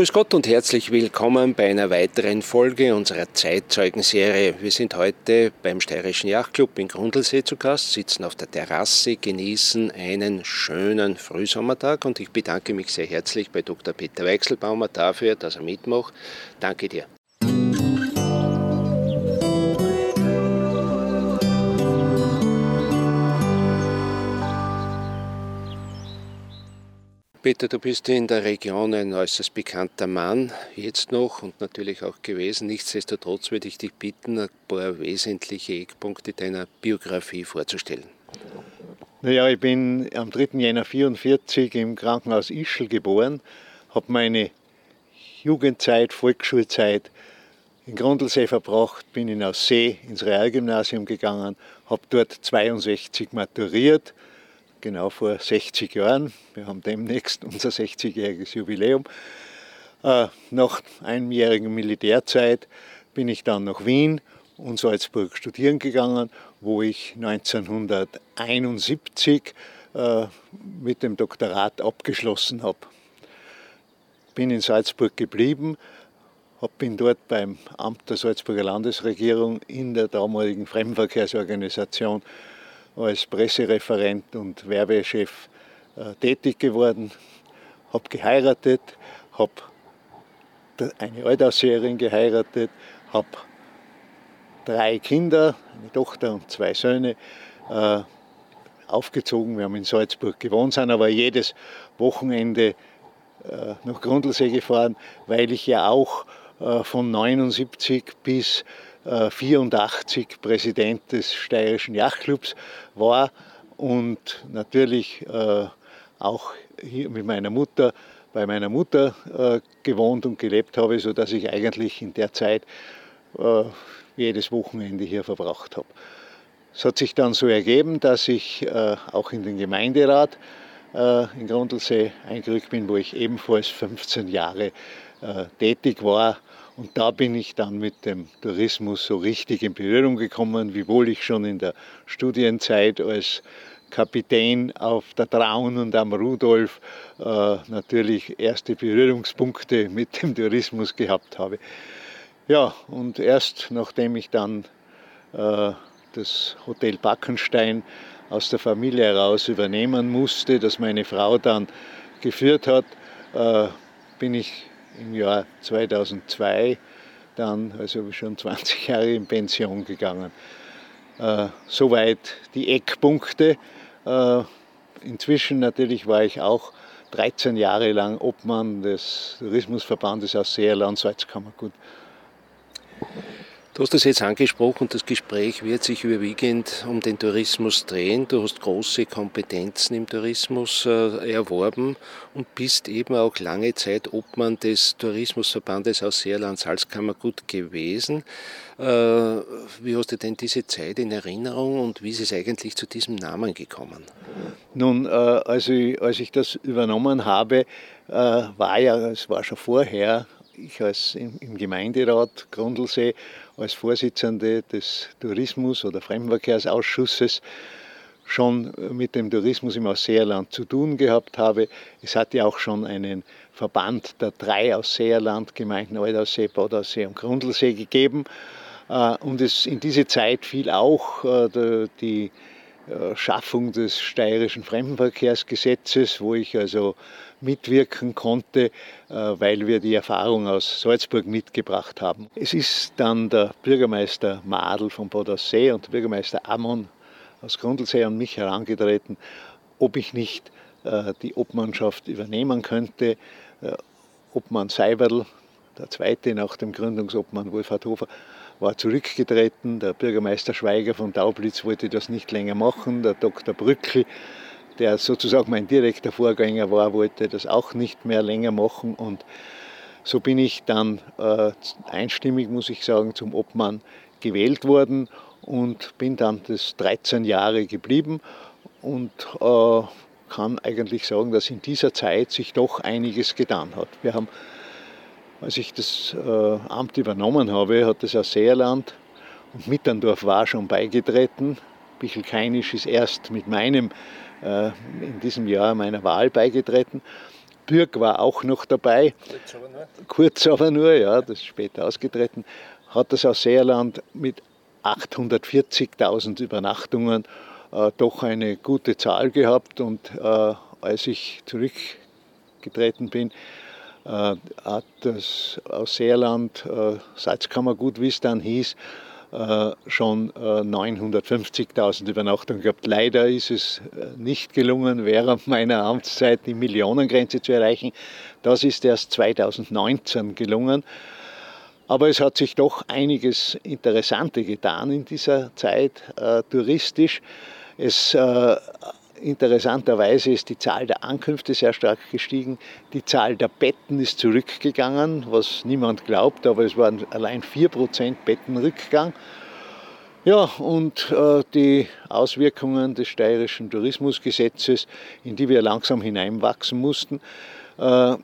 Grüß Gott und herzlich willkommen bei einer weiteren Folge unserer Zeitzeugenserie. Wir sind heute beim Steirischen Yachtclub in Grundlsee zu Gast, sitzen auf der Terrasse, genießen einen schönen Frühsommertag und ich bedanke mich sehr herzlich bei Dr. Peter Weichselbaumer dafür, dass er mitmacht. Danke dir. Peter, du bist in der Region ein äußerst bekannter Mann, jetzt noch und natürlich auch gewesen. Nichtsdestotrotz würde ich dich bitten, ein paar wesentliche Eckpunkte deiner Biografie vorzustellen. Naja, ich bin am 3. Jänner 1944 im Krankenhaus Ischl geboren, habe meine Jugendzeit, Volksschulzeit in Grundlsee verbracht, bin in Aussee ins Realgymnasium gegangen, habe dort 62 maturiert genau vor 60 Jahren. Wir haben demnächst unser 60-jähriges Jubiläum. Äh, nach einjähriger Militärzeit bin ich dann nach Wien und Salzburg studieren gegangen, wo ich 1971 äh, mit dem Doktorat abgeschlossen habe. Bin in Salzburg geblieben, bin dort beim Amt der Salzburger Landesregierung in der damaligen Fremdenverkehrsorganisation als Pressereferent und Werbechef äh, tätig geworden, habe geheiratet, habe eine Altausseherin geheiratet, habe drei Kinder, eine Tochter und zwei Söhne, äh, aufgezogen. Wir haben in Salzburg gewohnt, sind aber jedes Wochenende äh, nach Grundlsee gefahren, weil ich ja auch von 79 bis 84 äh, Präsident des Steirischen Yachtclubs war und natürlich äh, auch hier mit meiner Mutter bei meiner Mutter äh, gewohnt und gelebt habe, sodass ich eigentlich in der Zeit jedes Wochenende hier verbracht habe. Es hat sich dann so ergeben, dass ich auch in den Gemeinderat in Grundlsee eingerückt bin, wo ich ebenfalls 15 Jahre tätig war und da bin ich dann mit dem Tourismus so richtig in Berührung gekommen, wiewohl ich schon in der Studienzeit als Kapitän auf der Traun und am Rudolf äh, natürlich erste Berührungspunkte mit dem Tourismus gehabt habe. Ja, und erst nachdem ich dann äh, das Hotel Backenstein aus der Familie heraus übernehmen musste, das meine Frau dann geführt hat, äh, bin ich im Jahr 2002 dann, also schon 20 Jahre in Pension gegangen. Äh, soweit die Eckpunkte. Äh, inzwischen natürlich war ich auch 13 Jahre lang Obmann des Tourismusverbandes aus Seerland, Salzkammergut. Du hast es jetzt angesprochen, das Gespräch wird sich überwiegend um den Tourismus drehen. Du hast große Kompetenzen im Tourismus äh, erworben und bist eben auch lange Zeit Obmann des Tourismusverbandes aus Seerland-Salzkammergut gewesen. Äh, wie hast du denn diese Zeit in Erinnerung und wie ist es eigentlich zu diesem Namen gekommen? Nun, äh, als, ich, als ich das übernommen habe, äh, war ja, es war schon vorher, ich als im, im Gemeinderat Grundlsee als Vorsitzende des Tourismus- oder Fremdenverkehrsausschusses schon mit dem Tourismus im Ausseerland zu tun gehabt habe. Es hat ja auch schon einen Verband der drei Ausseerland-Gemeinden Altaussee, Badaussee und Grundlsee gegeben. Äh, und es, in diese Zeit fiel auch äh, die äh, Schaffung des steirischen Fremdenverkehrsgesetzes, wo ich also mitwirken konnte, äh, weil wir die Erfahrung aus Salzburg mitgebracht haben. Es ist dann der Bürgermeister Madl von Bad Aussee und der Bürgermeister Amon aus Grundlsee an mich herangetreten, ob ich nicht äh, die Obmannschaft übernehmen könnte. Obmann Seiberl, der zweite nach dem Gründungsobmann Wolfhard Hofer, war zurückgetreten. Der Bürgermeister Schweiger von Daublitz wollte das nicht länger machen. Der Dr. Brückel, der sozusagen mein direkter Vorgänger war, wollte das auch nicht mehr länger machen. Und so bin ich dann äh, einstimmig, muss ich sagen, zum Obmann gewählt worden und bin dann das 13 Jahre geblieben und äh, kann eigentlich sagen, dass in dieser Zeit sich doch einiges getan hat. Wir haben als ich das äh, Amt übernommen habe, hat das Ausseerland und Mitterndorf war schon beigetreten. Bichelkeinisch ist erst mit meinem, in diesem Jahr meiner Wahl beigetreten. Bürg war auch noch dabei. Kurz aber nur. Kurz aber nur, ja, das ist später ausgetreten. Hat das aus Seerland mit 840.000 Übernachtungen äh, doch eine gute Zahl gehabt und äh, als ich zurückgetreten bin, äh, hat das aus Seerland äh, Salzkammergut, wie es dann hieß, äh, schon 950.000 Übernachtungen gehabt. Leider ist es nicht gelungen, während meiner Amtszeit die Millionengrenze zu erreichen. Das ist erst 2019 gelungen. Aber es hat sich doch einiges Interessante getan in dieser Zeit äh, touristisch. Es äh, Interessanterweise ist die Zahl der Ankünfte sehr stark gestiegen. Die Zahl der Betten ist zurückgegangen, was niemand glaubt, aber es waren allein 4% Bettenrückgang. Ja, und äh, die Auswirkungen des steirischen Tourismusgesetzes, in die wir langsam hineinwachsen mussten, äh,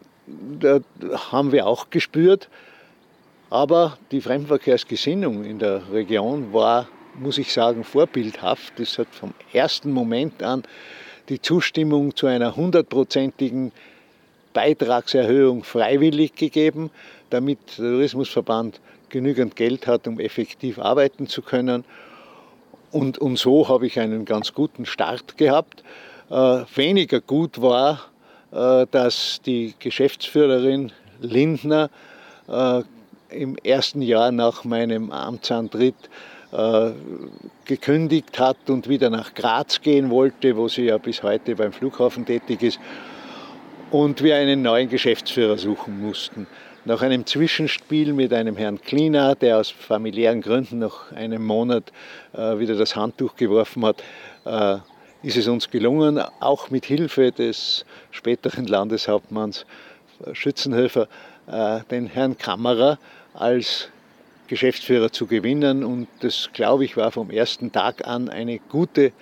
haben wir auch gespürt. Aber die Fremdenverkehrsgesinnung in der Region war muss ich sagen, vorbildhaft. Es hat vom ersten Moment an die Zustimmung zu einer hundertprozentigen Beitragserhöhung freiwillig gegeben, damit der Tourismusverband genügend Geld hat, um effektiv arbeiten zu können. Und, und so habe ich einen ganz guten Start gehabt. Äh, weniger gut war, äh, dass die Geschäftsführerin Lindner äh, im ersten Jahr nach meinem Amtsantritt äh, gekündigt hat und wieder nach Graz gehen wollte, wo sie ja bis heute beim Flughafen tätig ist, und wir einen neuen Geschäftsführer suchen mussten. Nach einem Zwischenspiel mit einem Herrn Klina, der aus familiären Gründen nach einem Monat äh, wieder das Handtuch geworfen hat, äh, ist es uns gelungen, auch mit Hilfe des späteren Landeshauptmanns Schützenhöfer, den Herrn Kammerer als Geschäftsführer zu gewinnen. Und das, glaube ich, war vom ersten Tag an eine gute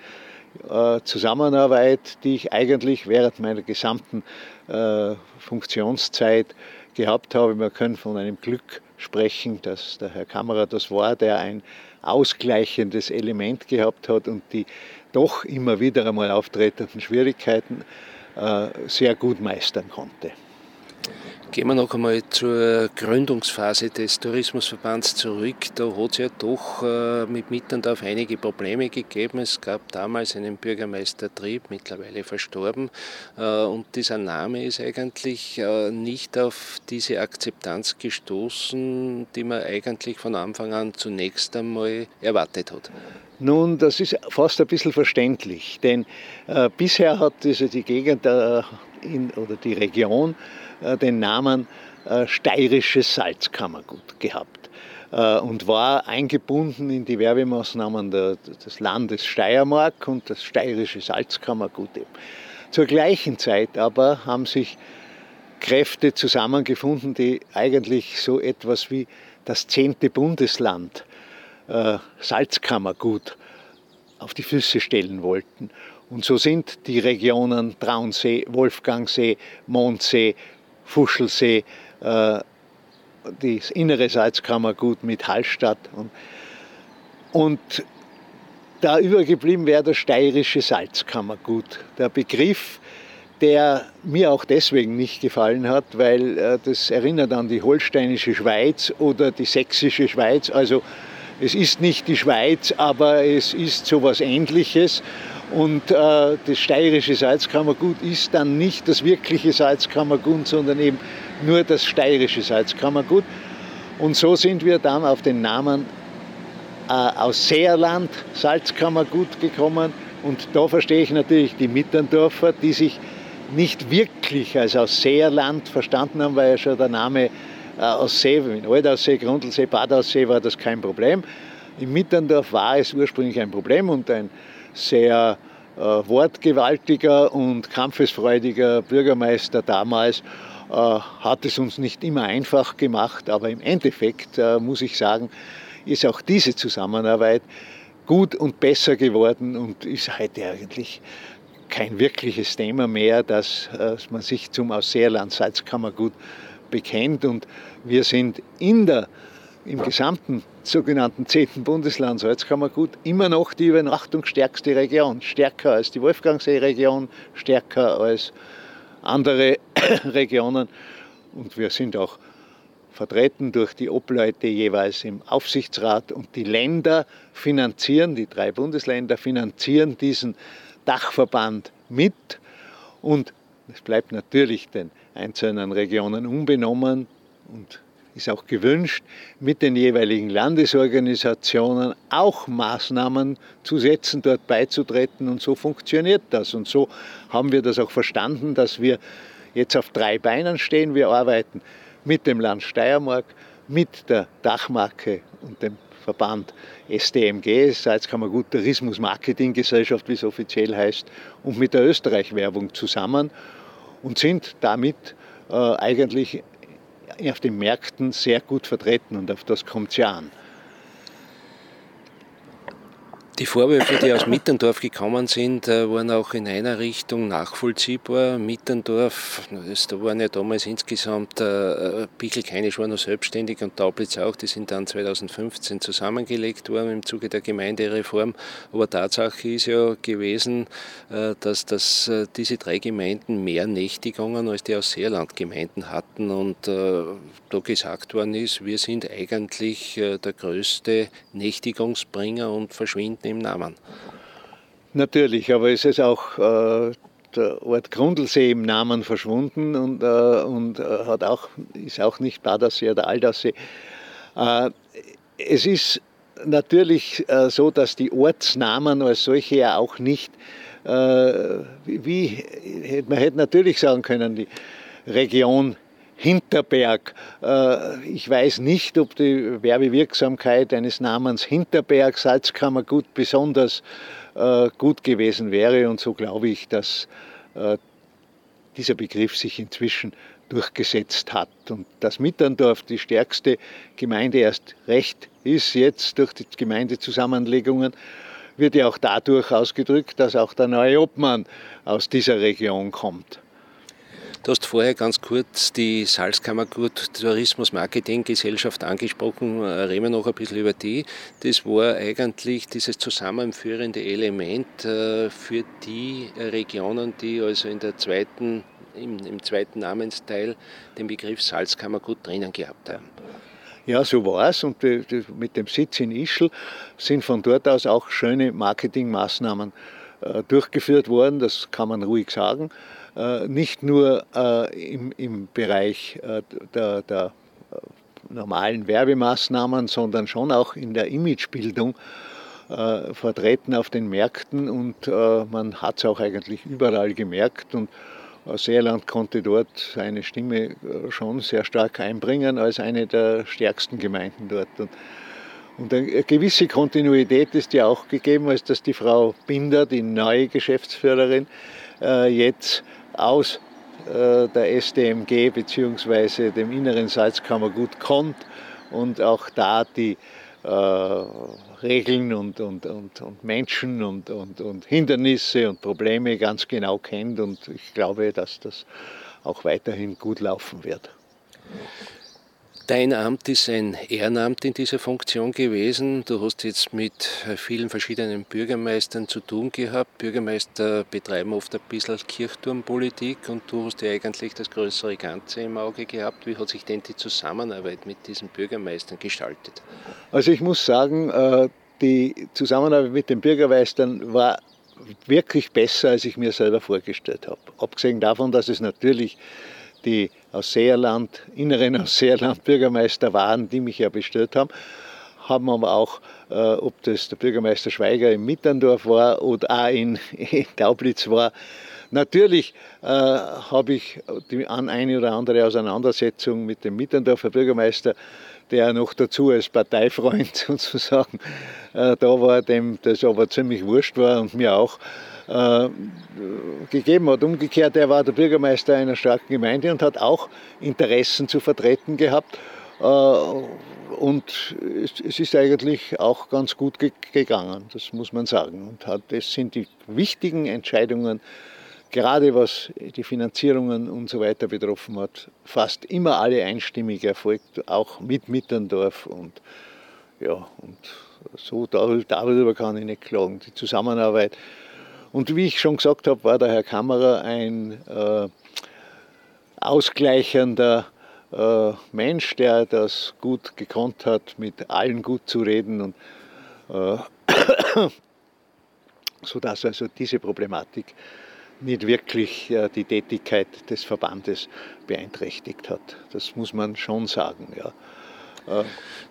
äh, Zusammenarbeit, die ich eigentlich während meiner gesamten äh, Funktionszeit gehabt habe. Wir können von einem Glück sprechen, dass der Herr Kammerer das war, der ein ausgleichendes Element gehabt hat und die doch immer wieder einmal auftretenden Schwierigkeiten äh, sehr gut meistern konnte. Gehen wir noch einmal zur Gründungsphase des Tourismusverbands zurück. Da hat es ja doch äh, mit Mittendorf einige Probleme gegeben. Es gab damals einen Bürgermeister Trieb, mittlerweile verstorben. Äh, und dieser Name ist eigentlich äh, nicht auf diese Akzeptanz gestoßen, die man eigentlich von Anfang an zunächst einmal erwartet hat. Nun, das ist fast ein bisschen verständlich, denn bisher hat also die Gegend in, oder die Region den Namen äh, Steirisches Salzkammergut gehabt äh, und war eingebunden in die Werbemaßnahmen des Landes Steiermark und das Steirische Salzkammergut. Zur gleichen Zeit aber haben sich Kräfte zusammengefunden, die eigentlich so etwas wie das zehnte Bundesland Salzkammergut auf die Füße stellen wollten. Und so sind die Regionen Traunsee, Wolfgangsee, Mondsee, Fuschelsee, äh, das innere Salzkammergut mit Hallstatt. Und, und da übergeblieben wäre das steirische Salzkammergut. Der Begriff, der mir auch deswegen nicht gefallen hat, weil äh, das erinnert an die holsteinische Schweiz oder die sächsische Schweiz. Also es ist nicht die Schweiz, aber es ist so etwas Ähnliches. Und äh, das steirische Salzkammergut ist dann nicht das wirkliche Salzkammergut, sondern eben nur das steirische Salzkammergut. Und so sind wir dann auf den Namen äh, aus Seerland Salzkammergut gekommen. Und da verstehe ich natürlich die Mitterndorfer, die sich nicht wirklich als aus Seerland verstanden haben, weil ja schon der Name aus See, in Altaussee, Grundlsee, Badaussee war das kein Problem. In Mitterndorf war es ursprünglich ein Problem und ein sehr äh, wortgewaltiger und kampfesfreudiger Bürgermeister damals äh, hat es uns nicht immer einfach gemacht, aber im Endeffekt äh, muss ich sagen, ist auch diese Zusammenarbeit gut und besser geworden und ist heute eigentlich kein wirkliches Thema mehr, dass, dass man sich zum Ausseerland Salzkammergut bekennt und wir sind in der im gesamten sogenannten 10. Bundesland Salzkammergut immer noch die übernachtungsstärkste Region, stärker als die Wolfgangsee-Region, stärker als andere Regionen und wir sind auch vertreten durch die Obleute jeweils im Aufsichtsrat und die Länder finanzieren, die drei Bundesländer finanzieren diesen Dachverband mit und es bleibt natürlich den einzelnen Regionen unbenommen und ist auch gewünscht, mit den jeweiligen Landesorganisationen auch Maßnahmen zu setzen, dort beizutreten. Und so funktioniert das. Und so haben wir das auch verstanden, dass wir jetzt auf drei Beinen stehen. Wir arbeiten mit dem Land Steiermark, mit der Dachmarke und dem Verband STMG, Salzkammergut Tourismus Marketing Gesellschaft, wie es offiziell heißt, und mit der Österreich-Werbung zusammen und sind damit äh, eigentlich auf den Märkten sehr gut vertreten und auf das kommt es ja an. Die Vorwürfe, die aus Mitterndorf gekommen sind, äh, waren auch in einer Richtung nachvollziehbar. Mitterndorf, das waren ja damals insgesamt, äh, Pichelkeinisch war noch selbstständig und Taublitz auch, die sind dann 2015 zusammengelegt worden im Zuge der Gemeindereform. Aber Tatsache ist ja gewesen, äh, dass, dass diese drei Gemeinden mehr Nächtigungen als die aus Seerland-Gemeinden hatten und da gesagt worden ist, wir sind eigentlich der größte Nächtigungsbringer und verschwinden im Namen. Natürlich, aber es ist auch äh, der Ort Grundlsee im Namen verschwunden und, äh, und äh, hat auch, ist auch nicht Badersee oder Aldersee. Äh, es ist natürlich äh, so, dass die Ortsnamen als solche ja auch nicht, äh, wie, man hätte natürlich sagen können, die Region Hinterberg. Äh, ich weiß nicht, ob die Werbewirksamkeit eines Namens Hinterberg Salzkammergut besonders äh, gut gewesen wäre. Und so glaube ich, dass äh, dieser Begriff sich inzwischen durchgesetzt hat. Und dass Mitterndorf die stärkste Gemeinde erst recht ist, jetzt durch die Gemeindezusammenlegungen, wird ja auch dadurch ausgedrückt, dass auch der neue Obmann aus dieser Region kommt. Du hast vorher ganz kurz die Salzkammergut Tourismus Marketing Gesellschaft angesprochen. Reden wir noch ein bisschen über die. Das war eigentlich dieses zusammenführende Element äh, für die Regionen, die also in der zweiten, im, im zweiten Namensteil den Begriff Salzkammergut drinnen gehabt haben. Ja, so war es. Und mit dem Sitz in Ischl sind von dort aus auch schöne Marketingmaßnahmen äh, durchgeführt worden. Das kann man ruhig sagen. Äh, nicht nur äh, im, im Bereich äh, der, der normalen Werbemaßnahmen, sondern schon auch in der Imagebildung vertreten auf den Märkten und man hat es auch eigentlich überall gemerkt und Seerland konnte dort seine Stimme schon sehr stark einbringen als eine der stärksten Gemeinden dort. Und, und eine gewisse Kontinuität ist ja auch gegeben, als dass die Frau Binder, die neue Geschäftsführerin, jetzt aus äh, der SDMG bzw. dem inneren Salzkammergut kommt und auch da die äh, Regeln und, und, und, und Menschen und, und, und Hindernisse und Probleme ganz genau kennt und ich glaube, dass das auch weiterhin gut laufen wird. Dein Amt ist ein Ehrenamt in dieser Funktion gewesen. Du hast jetzt mit vielen verschiedenen Bürgermeistern zu tun gehabt. Bürgermeister betreiben oft ein bisschen Kirchturmpolitik und du hast ja eigentlich das größere Ganze im Auge gehabt. Wie hat sich denn die Zusammenarbeit mit diesen Bürgermeistern gestaltet? Also ich muss sagen, äh, die Zusammenarbeit mit den Bürgermeistern war wirklich besser, als ich mir selber vorgestellt habe. Abgesehen davon, dass es natürlich die aus Seerland, inneren aus Seerland Bürgermeister waren, die mich ja bestört haben, haben aber auch, äh, ob das der Bürgermeister Schweiger in Mitterndorf war oder auch in, in Daublitz war, Natürlich äh, habe ich die eine oder andere Auseinandersetzung mit dem Mitterndorfer Bürgermeister, der noch dazu als Parteifreund sozusagen äh, da war, dem das aber ziemlich wurscht war und mir auch äh, gegeben hat. Umgekehrt, er war der Bürgermeister einer starken Gemeinde und hat auch Interessen zu vertreten gehabt. Äh, und es ist eigentlich auch ganz gut gegangen, das muss man sagen. Und das sind die wichtigen Entscheidungen, gerade was die Finanzierungen und so weiter betroffen hat, fast immer alle einstimmig erfolgt, auch mit Mitterndorf. Und ja, und so darüber kann ich nicht klagen. Die Zusammenarbeit und wie ich schon gesagt habe, war der Herr Kammerer ein, äh, ausgleichender äh, Mensch, der das gut gekonnt hat, mit allen gut zu reden und äh, sodass also diese Problematik nicht wirklich äh, die Tätigkeit des Verbandes beeinträchtigt hat. Das muss man schon sagen. Ja.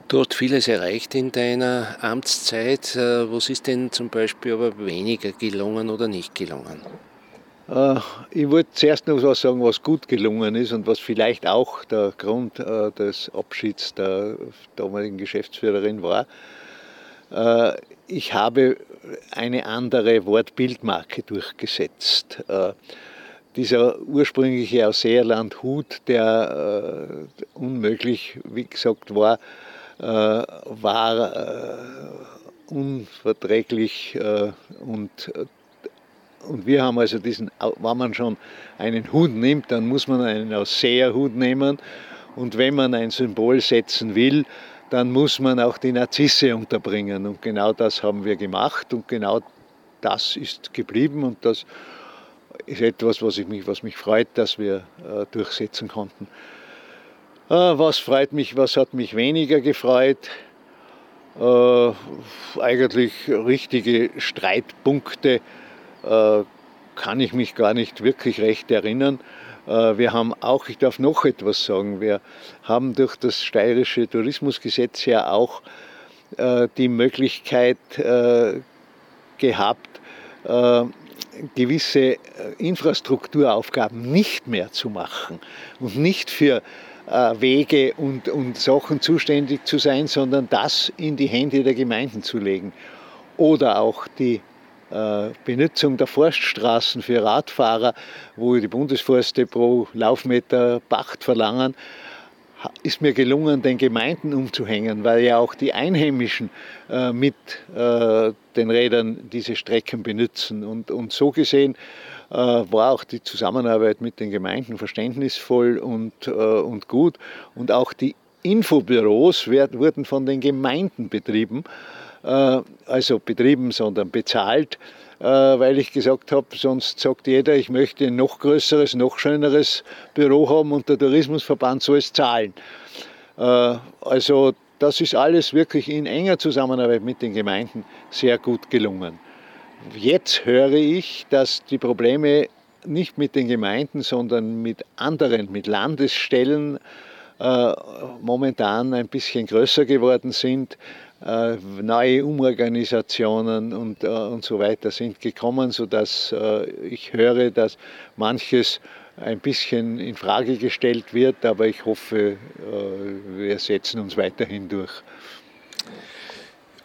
Du hast vieles erreicht in deiner Amtszeit. Äh, was ist denn zum Beispiel aber weniger gelungen oder nicht gelungen? Äh, ich wollte zuerst noch was sagen, was gut gelungen ist und was vielleicht auch der Grund äh, des Abschieds der damaligen Geschäftsführerin war. Ich habe eine andere Wortbildmarke durchgesetzt dieser ursprüngliche Ausseerland Hut, der äh, unmöglich, wie gesagt, war, äh, war äh, unverträglich äh, und, und wir haben also diesen, wenn man schon einen Hut nimmt, dann muss man einen Ausseherhut nehmen und wenn man ein Symbol setzen will, dann muss man auch die Narzisse unterbringen und genau das haben wir gemacht und genau das ist geblieben und das ist etwas, was, ich mich, was mich freut, dass wir äh, durchsetzen konnten. Äh, was freut mich, was hat mich weniger gefreut? Äh, eigentlich richtige Streitpunkte äh, kann ich mich gar nicht wirklich recht erinnern. Äh, wir haben auch, ich darf noch etwas sagen, wir haben durch das steirische Tourismusgesetz ja auch äh, die Möglichkeit gehabt, gewisse äh, Infrastrukturaufgaben nicht mehr zu machen und nicht für äh, Wege und, und Sachen zuständig zu sein, sondern das in die Hände der Gemeinden zu legen. Oder auch die äh, Benutzung der Forststraßen für Radfahrer, wo die Bundesforste pro Laufmeter Pacht verlangen, ist mir gelungen, den Gemeinden umzuhängen, weil ja auch die Einheimischen mit den Rädern diese Strecken benutzen. Und, und so gesehen äh, war auch die Zusammenarbeit mit den Gemeinden verständnisvoll und, äh, und gut. Und auch die Infobüros werd, wurden von den Gemeinden betrieben, äh, also betrieben, sondern bezahlt äh, weil ich gesagt habe, sonst sagt jeder, ich möchte ein noch größeres, noch schöneres Büro haben und der Tourismusverband soll es zahlen. Äh, also das ist alles wirklich in enger Zusammenarbeit mit den Gemeinden sehr gut gelungen. Jetzt höre ich, dass die Probleme nicht mit den Gemeinden, sondern mit anderen, mit Landesstellen äh, momentan ein bisschen größer geworden sind. Äh, neue Umorganisationen und, äh, und so weiter sind gekommen, sodass äh, ich höre, dass manches ein bisschen in Frage gestellt wird, aber ich hoffe, wir setzen uns weiterhin durch.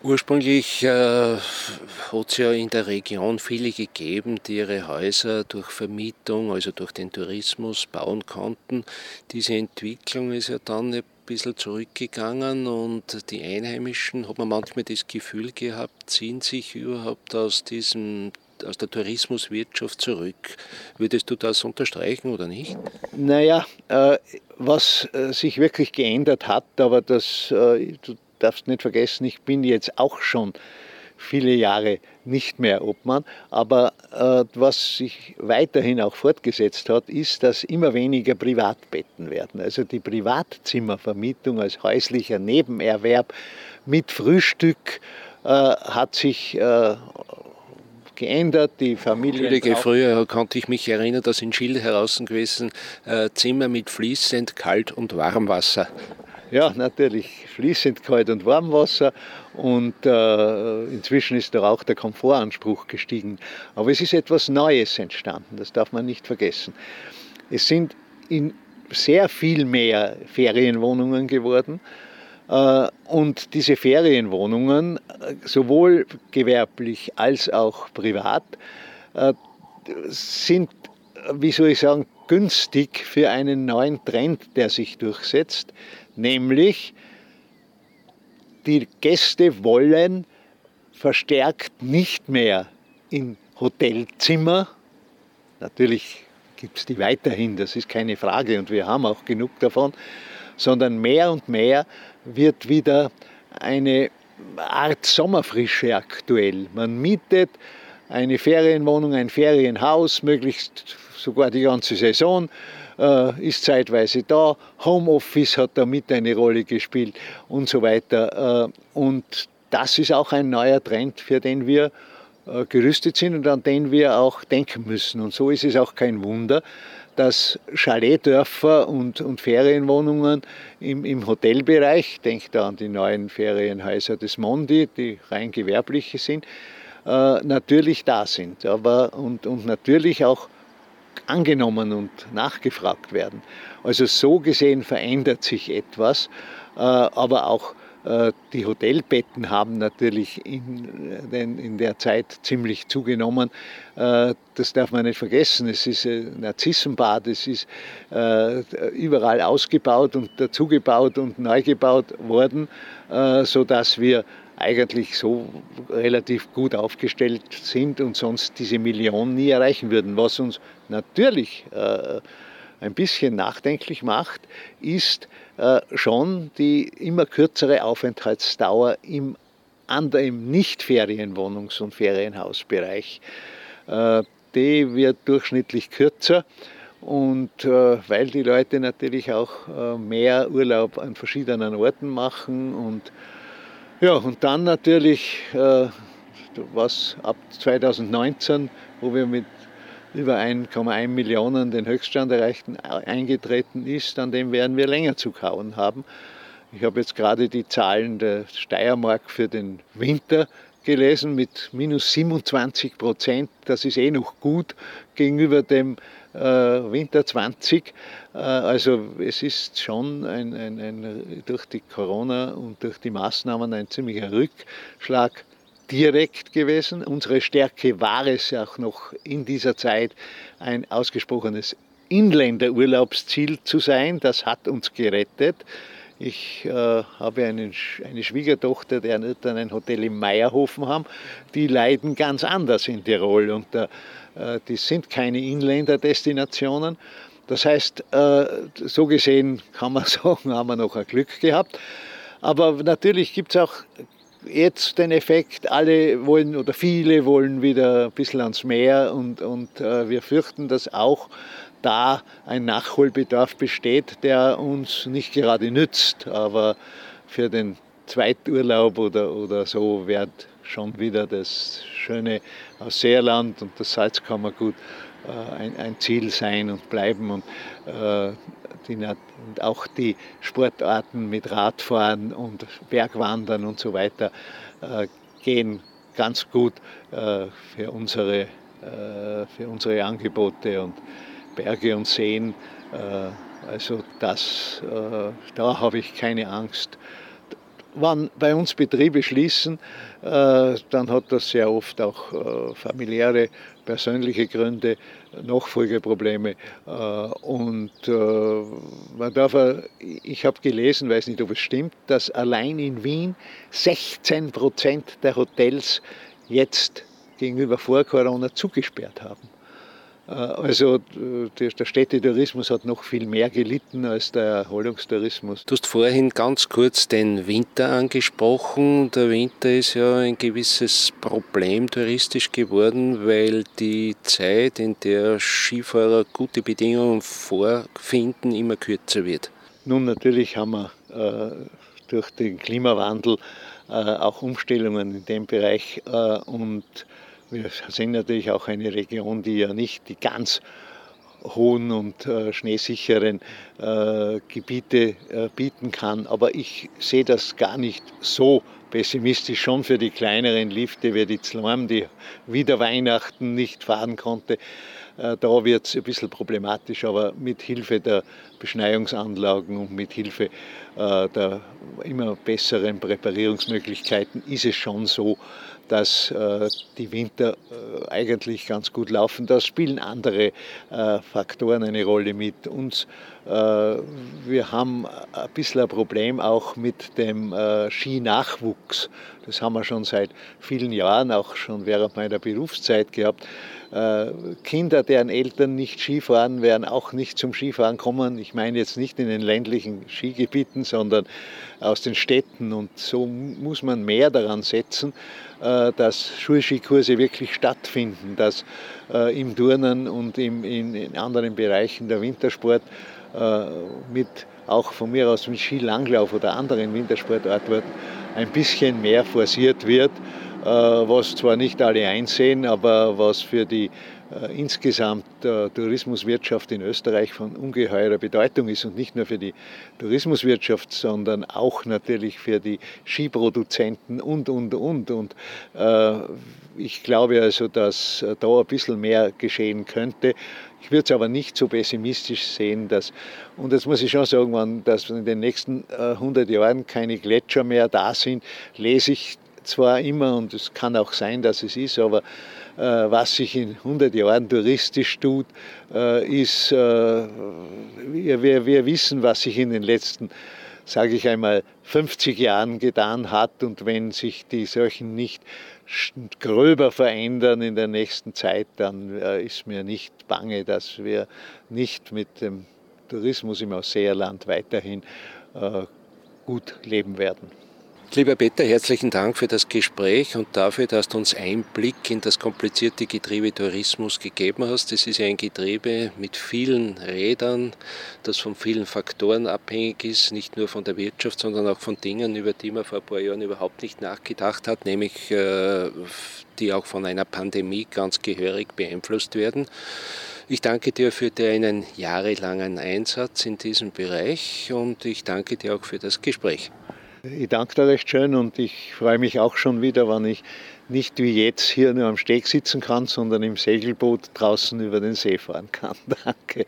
Ursprünglich äh, hat es ja in der Region viele gegeben, die ihre Häuser durch Vermietung, also durch den Tourismus bauen konnten. Diese Entwicklung ist ja dann ein bisschen zurückgegangen und die Einheimischen, hat man manchmal das Gefühl gehabt, ziehen sich überhaupt aus diesem aus der Tourismuswirtschaft zurück. Würdest du das unterstreichen oder nicht? Naja, äh, was äh, sich wirklich geändert hat, aber das, äh, du darfst nicht vergessen, ich bin jetzt auch schon viele Jahre nicht mehr Obmann. Aber äh, was sich weiterhin auch fortgesetzt hat, ist, dass immer weniger Privatbetten werden. Also die Privatzimmervermietung als häuslicher Nebenerwerb mit Frühstück äh, hat sich äh, geändert. Die Familie. Natürlich, früher konnte ich mich erinnern, dass in Schild heraus gewesen äh, Zimmer mit fließend Kalt- und Warmwasser. Ja, natürlich fließend Kalt- und Warmwasser und äh, inzwischen ist da auch der Komfortanspruch gestiegen. Aber es ist etwas Neues entstanden, das darf man nicht vergessen. Es sind in sehr viel mehr Ferienwohnungen geworden. Äh, und diese Ferienwohnungen, äh, sowohl gewerblich als auch privat, äh, sind, wie soll ich sagen, günstig für einen neuen Trend, der sich durchsetzt, nämlich die Gäste wollen verstärkt nicht mehr in Hotelzimmer, natürlich gibt es die weiterhin, das ist keine Frage und wir haben auch genug davon, sondern mehr und mehr wird wieder eine Art Sommerfrische aktuell. Man mietet eine Ferienwohnung, ein Ferienhaus, möglichst sogar die ganze Saison äh, ist zeitweise da, Homeoffice hat da mit eine Rolle gespielt und so weiter. Äh, und das ist auch ein neuer Trend, für den wir gerüstet sind und an den wir auch denken müssen. Und so ist es auch kein Wunder, dass Chaletdörfer und, und Ferienwohnungen im, im Hotelbereich, denkt da an die neuen Ferienhäuser des Mondi, die rein gewerbliche sind, äh, natürlich da sind aber, und, und natürlich auch angenommen und nachgefragt werden. Also so gesehen verändert sich etwas, äh, aber auch äh, die Hotelbetten haben natürlich in, in, der Zeit ziemlich zugenommen. Äh, das darf man nicht vergessen. Es ist ein Narzissenbad, es ist äh, überall ausgebaut und dazugebaut und neu gebaut worden, sodass wir eigentlich so relativ gut aufgestellt sind und sonst diese Million nie erreichen würden. Was uns natürlich ein bisschen nachdenklich macht, ist äh, schon die immer kürzere Aufenthaltsdauer im, im Nicht-Ferienwohnungs- und Ferienhausbereich. Äh, die wird durchschnittlich kürzer. Und äh, weil die Leute natürlich auch äh, mehr Urlaub an verschiedenen Orten machen und ja, und dann natürlich, äh, was ab 2019, wo wir mit über 1,1 Millionen den Höchststand erreichten, eingetreten ist, an dem werden wir länger zu kauen haben. Ich habe jetzt gerade die Zahlen der Steiermark für den Winter gelesen mit minus 27 Prozent. Das ist eh noch gut gegenüber dem äh, Winter 20. Äh, also es ist schon ein, ein, ein, durch die Corona und durch die Maßnahmen ein ziemlicher Rückschlag direkt gewesen. Unsere Stärke war es auch noch in dieser Zeit, ein ausgesprochenes Inländerurlaubsziel zu sein. Das hat uns gerettet. Ich äh, habe einen, eine Schwiegertochter, die dann ein Hotel im Meierhofen haben. Die leiden ganz anders in Tirol und äh, die sind keine Inländerdestinationen. Das heißt, äh, so gesehen kann man sagen, haben wir noch ein Glück gehabt. Aber natürlich gibt es auch jetzt den Effekt, alle wollen oder viele wollen wieder ein bisschen ans Meer und, und äh, wir fürchten, dass auch da ein Nachholbedarf besteht, der uns nicht gerade nützt, aber für den Zweiturlaub oder, oder so wird schon wieder das schöne Ausseerland und das Salzkammergut äh, ein, ein, Ziel sein und bleiben. Und äh, und auch die Sportarten mit Radfahren und Bergwandern und so weiter äh, gehen ganz gut äh, für, unsere, äh, für unsere Angebote und Berge und Seen. Also das, da habe ich keine Angst. Wann bei uns Betriebe schließen, dann hat das sehr oft auch familiäre, persönliche Gründe. Nachfolgeprobleme. Äh, und äh, man darf, ich habe gelesen, weiß nicht, ob es stimmt, dass allein in Wien 16 Prozent der Hotels jetzt gegenüber vor Corona zugesperrt haben. Äh, also der Städtetourismus hat noch viel mehr gelitten als der Erholungstourismus. Du hast vorhin ganz kurz den Winter angesprochen. Der Winter ist ja ein gewisses Problem touristisch geworden, weil die Zeit, in der Skifahrer gute Bedingungen vorfinden, immer kürzer wird. Nun, natürlich haben wir äh, durch den Klimawandel äh, auch Umstellungen in dem Bereich äh, und wir sind natürlich auch eine Region, die ja nicht die ganz hohen und äh, schneesicheren äh, Gebiete äh, bieten kann. Aber ich sehe das gar nicht so pessimistisch. Schon für die kleineren Lifte wie die Zlorm, die wieder Weihnachten nicht fahren konnte. Äh, da wird es ein bisschen problematisch, aber mit Hilfe der Beschneiungsanlagen und mit Hilfe äh, der immer besseren Präparierungsmöglichkeiten ist es schon so, dass äh, die Winter eigentlich ganz gut laufen. Da spielen andere Faktoren eine Rolle mit uns. Wir haben ein bisschen ein Problem auch mit dem Skinachwuchs. Das haben wir schon seit vielen Jahren, auch schon während meiner Berufszeit gehabt. Kinder, deren Eltern nicht Skifahren, werden auch nicht zum Skifahren kommen. Ich meine jetzt nicht in den ländlichen Skigebieten, sondern aus den Städten. Und so muss man mehr daran setzen, äh, dass Schulskikurse wirklich stattfinden, dass äh, im Turnen und im, in, in anderen Bereichen der Wintersport äh, mit auch von mir aus mit Skilanglauf oder anderen Wintersportarten ein bisschen mehr forciert wird, was zwar nicht alle einsehen, aber was für die äh, insgesamt äh, Tourismuswirtschaft in Österreich von ungeheurer Bedeutung ist und nicht nur für die Tourismuswirtschaft, sondern auch natürlich für die Skiproduzenten und, und, und. Und äh, ich glaube also, dass äh, da ein bisschen mehr geschehen könnte. Ich würde es aber nicht so pessimistisch sehen, dass, und jetzt muss ich schon sagen, dass in den nächsten 100 Jahren keine Gletscher mehr da sind, lese ich zwar immer, und es kann auch sein, dass es ist, aber äh, was sich in 100 Jahren touristisch tut, äh, ist, äh, wir, wir wissen, was sich in den letzten sage ich einmal, 50 Jahren getan hat. Und wenn sich die solchen nicht gröber verändern in der nächsten Zeit, dann ist mir nicht bange, dass wir nicht mit dem Tourismus im Ausseerland weiterhin gut leben werden. Lieber Peter, herzlichen Dank für das Gespräch und dafür, dass du uns Einblick in das komplizierte Getriebe Tourismus gegeben hast. Das ist ja ein Getriebe mit vielen Rädern, das von vielen Faktoren abhängig ist, nicht nur von der Wirtschaft, sondern auch von Dingen, über die man vor ein paar Jahren überhaupt nicht nachgedacht hat, nämlich äh, die auch von einer Pandemie ganz gehörig beeinflusst werden. Ich danke dir für deinen jahrelangen Einsatz in diesem Bereich und ich danke dir auch für das Gespräch. Ich danke dir recht schön und ich freue mich auch schon wieder, wenn ich nicht wie jetzt hier nur am Steg sitzen kann, sondern im Segelboot draußen über den See fahren kann. Danke.